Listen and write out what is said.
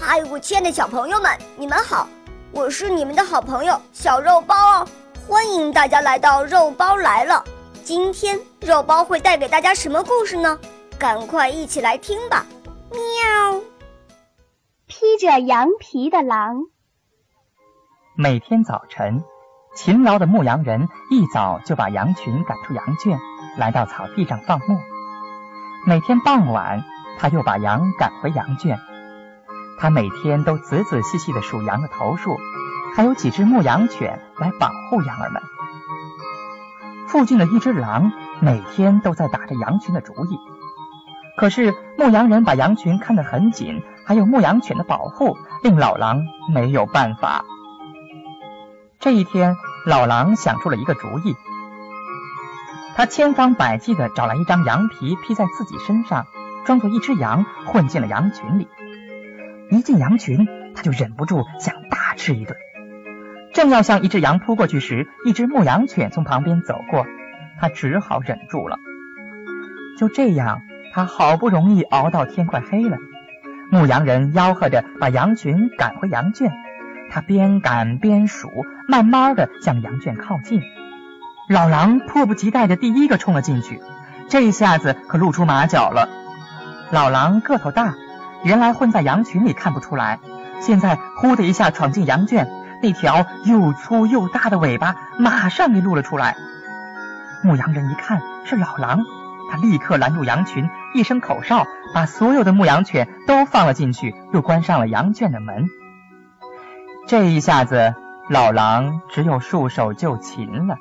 嗨，我亲爱的小朋友们，你们好！我是你们的好朋友小肉包哦，欢迎大家来到肉包来了。今天肉包会带给大家什么故事呢？赶快一起来听吧！喵。披着羊皮的狼。每天早晨，勤劳的牧羊人一早就把羊群赶出羊圈，来到草地上放牧。每天傍晚，他又把羊赶回羊圈。他每天都仔仔细细地数羊的头数，还有几只牧羊犬来保护羊儿们。附近的一只狼每天都在打着羊群的主意，可是牧羊人把羊群看得很紧，还有牧羊犬的保护令老狼没有办法。这一天，老狼想出了一个主意。他千方百计地找来一张羊皮披在自己身上，装作一只羊混进了羊群里。一进羊群，他就忍不住想大吃一顿。正要向一只羊扑过去时，一只牧羊犬从旁边走过，他只好忍住了。就这样，他好不容易熬到天快黑了，牧羊人吆喝着把羊群赶回羊圈。他边赶边数，慢慢的向羊圈靠近。老狼迫不及待的第一个冲了进去，这一下子可露出马脚了。老狼个头大，原来混在羊群里看不出来，现在呼的一下闯进羊圈，那条又粗又大的尾巴马上给露了出来。牧羊人一看是老狼，他立刻拦住羊群，一声口哨，把所有的牧羊犬都放了进去，又关上了羊圈的门。这一下子，老狼只有束手就擒了。